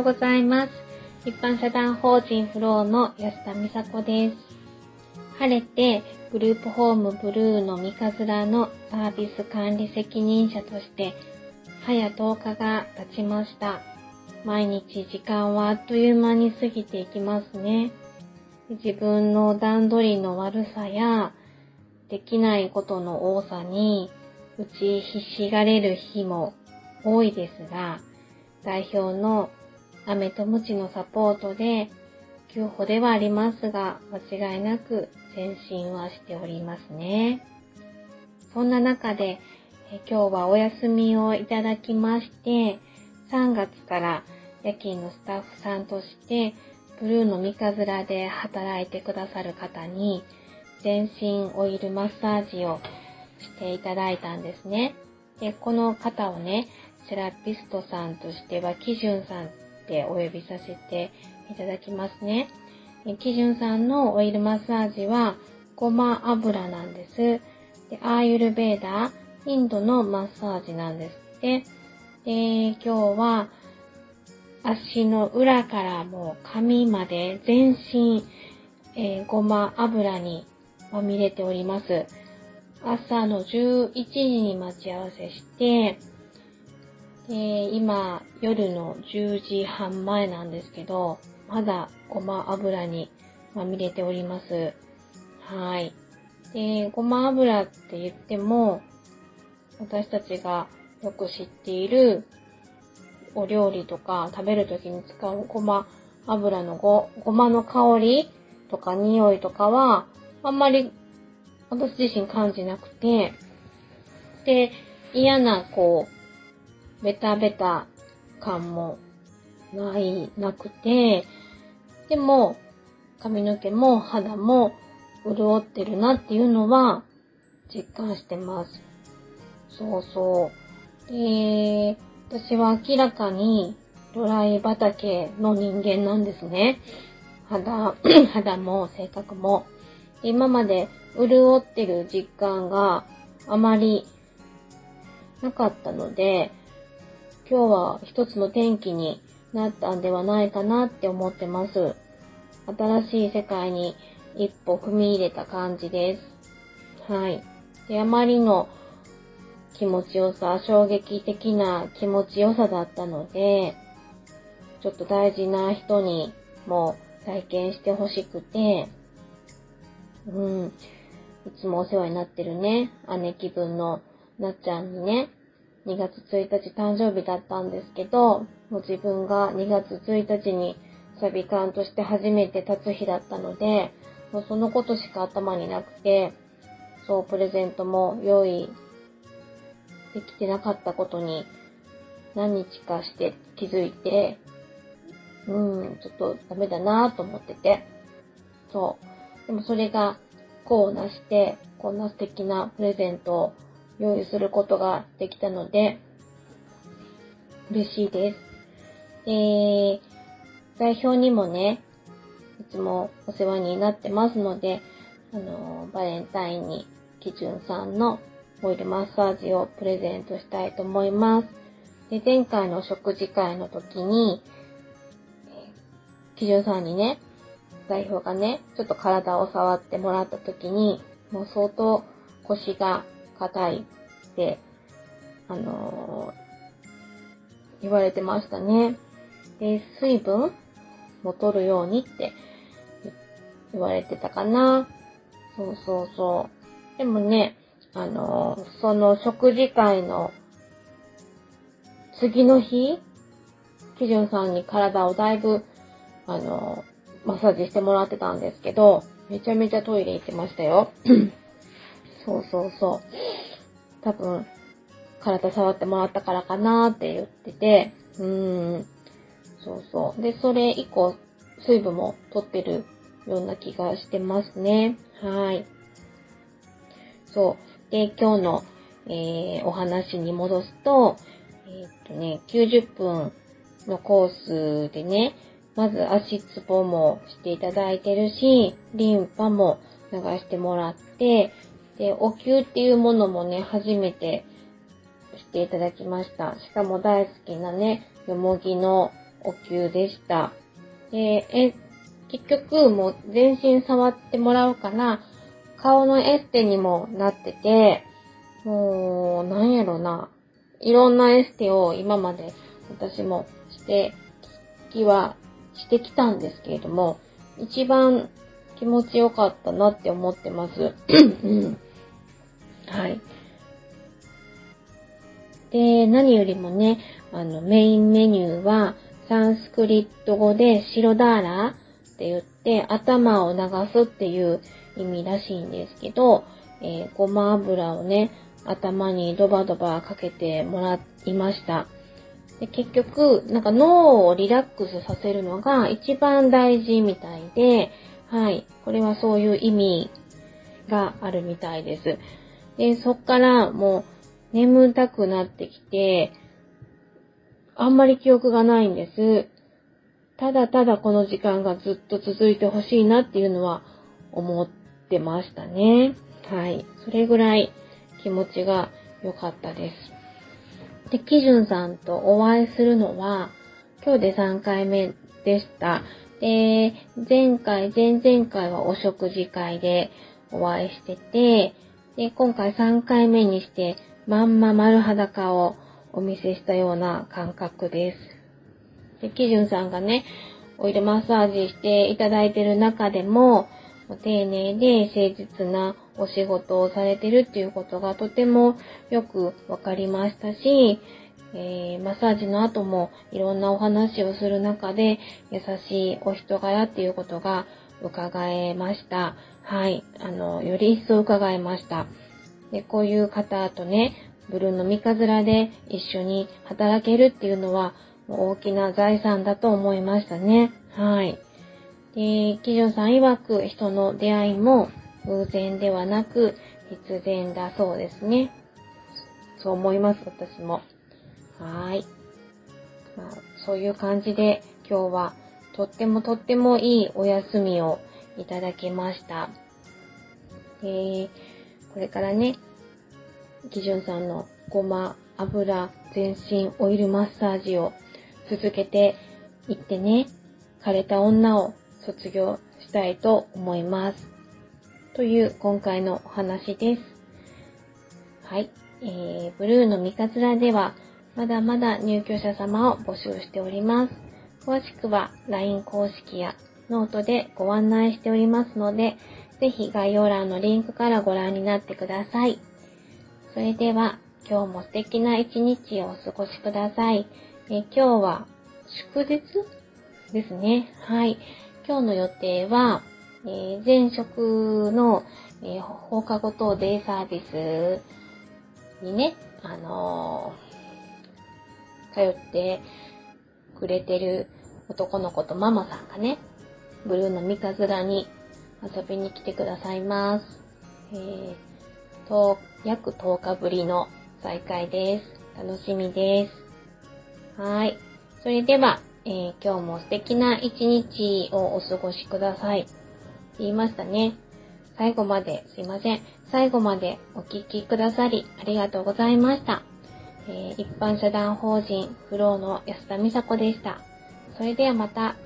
ようございます。一般社団法人フローの安田美佐子です。晴れてグループホームブルーの三日面のサービス管理責任者として早10日が経ちました。毎日時間はあっという間に過ぎていきますね。自分の段取りの悪さやできないことの多さに打ちひしがれる日も多いですが、代表の飴とムチのサポートで、休歩ではありますが、間違いなく前進はしておりますね。そんな中で、え今日はお休みをいただきまして、3月から夜勤のスタッフさんとして、ブルーの三日面で働いてくださる方に、全身オイルマッサージをしていただいたんですね。で、この方をね、セラピストさんとしては、基準さんてお呼びさせていただきますね。基準さんのオイルマッサージは、ごま油なんです。で、アーユルベーダー、インドのマッサージなんですって。で、今日は、足の裏からもう髪まで全身、えー、ごま油にまみれております。朝の11時に待ち合わせして、で今、夜の10時半前なんですけど、まだごま油にまみれております。はい。で、ごま油って言っても、私たちがよく知っているお料理とか食べるときに使うごま油のご、ごまの香りとか匂いとかは、あんまり私自身感じなくて、で、嫌な、こう、ベタベタ感もない、なくて、でも、髪の毛も肌も潤ってるなっていうのは実感してます。そうそう。で、私は明らかにドライ畑の人間なんですね。肌、肌も性格も。今まで潤ってる実感があまりなかったので、今日は一つの転機になったんではないかなって思ってます。新しい世界に一歩踏み入れた感じです。はい。で、あまりの気持ちよさ、衝撃的な気持ちよさだったので、ちょっと大事な人にも体験してほしくて、うん、いつもお世話になってるね、姉気分のなっちゃんにね、2月1日誕生日だったんですけど、もう自分が2月1日にサビ館として初めて立つ日だったので、もうそのことしか頭になくて、そう、プレゼントも用意できてなかったことに何日かして気づいて、うん、ちょっとダメだなと思ってて。そう。でもそれが功をなして、こんな素敵なプレゼントを用意することができたので、嬉しいです。で、代表にもね、いつもお世話になってますので、あの、バレンタインに、基準さんのオイルマッサージをプレゼントしたいと思います。で、前回の食事会の時に、基準さんにね、代表がね、ちょっと体を触ってもらった時に、もう相当腰が硬いって、あのー、言われてましたね。で、水分も取るようにって言われてたかな。そうそうそう。でもね、あのー、その食事会の次の日、基準さんに体をだいぶ、あのーマッサージしてもらってたんですけど、めちゃめちゃトイレ行ってましたよ。そうそうそう。多分、体触ってもらったからかなーって言ってて、うーん。そうそう。で、それ以降、水分も取ってるような気がしてますね。はい。そう。で、今日の、えー、お話に戻すと、えー、っとね、90分のコースでね、まず足つぼもしていただいてるし、リンパも流してもらって、で、お灸っていうものもね、初めてしていただきました。しかも大好きなね、よもぎのお灸でした。で、え、結局もう全身触ってもらうから、顔のエステにもなってて、もう、なんやろな。いろんなエステを今まで私もしてきはしてきたんですけれども、一番気持ちよかったなって思ってます。はい。で、何よりもね、あの、メインメニューは、サンスクリット語で白ダーラって言って、頭を流すっていう意味らしいんですけど、えー、ごま油をね、頭にドバドバかけてもらいました。で結局、なんか脳をリラックスさせるのが一番大事みたいで、はい。これはそういう意味があるみたいです。で、そっからもう眠たくなってきて、あんまり記憶がないんです。ただただこの時間がずっと続いてほしいなっていうのは思ってましたね。はい。それぐらい気持ちが良かったです。で、キジュンさんとお会いするのは、今日で3回目でした。で、前回、前々回はお食事会でお会いしてて、で、今回3回目にして、まんま丸裸をお見せしたような感覚です。で、キジュンさんがね、オイルマッサージしていただいてる中でも、丁寧で誠実なお仕事をされてるっていうことがとてもよくわかりましたし、えー、マッサージの後もいろんなお話をする中で優しいお人柄っていうことが伺えました。はい。あの、より一層伺えました。で、こういう方とね、ブルーの三日面で一緒に働けるっていうのは大きな財産だと思いましたね。はい。で、キジョさん曰く人の出会いも偶然ではなく必然だそうですね。そう思います、私も。はい。まあ、そういう感じで今日はとってもとってもいいお休みをいただきました。で、これからね、キジュンさんのごま、油、全身オイルマッサージを続けていってね、枯れた女を卒業したいと思います。という今回のお話です。はい。えー、ブルーの三日面では、まだまだ入居者様を募集しております。詳しくは LINE 公式やノートでご案内しておりますので、ぜひ概要欄のリンクからご覧になってください。それでは、今日も素敵な一日をお過ごしください。え今日は祝日ですね。はい。今日の予定は、えー、前職の、えー、放課後等デイサービスにね、あのー、通ってくれてる男の子とママさんがね、ブルーの三日面に遊びに来てくださいます。えー、と、約10日ぶりの再会です。楽しみです。はい。それでは、えー、今日も素敵な一日をお過ごしください。言いましたね。最後まで、すいません。最後までお聴きくださり、ありがとうございました。えー、一般社団法人フローの安田美佐子でした。それではまた。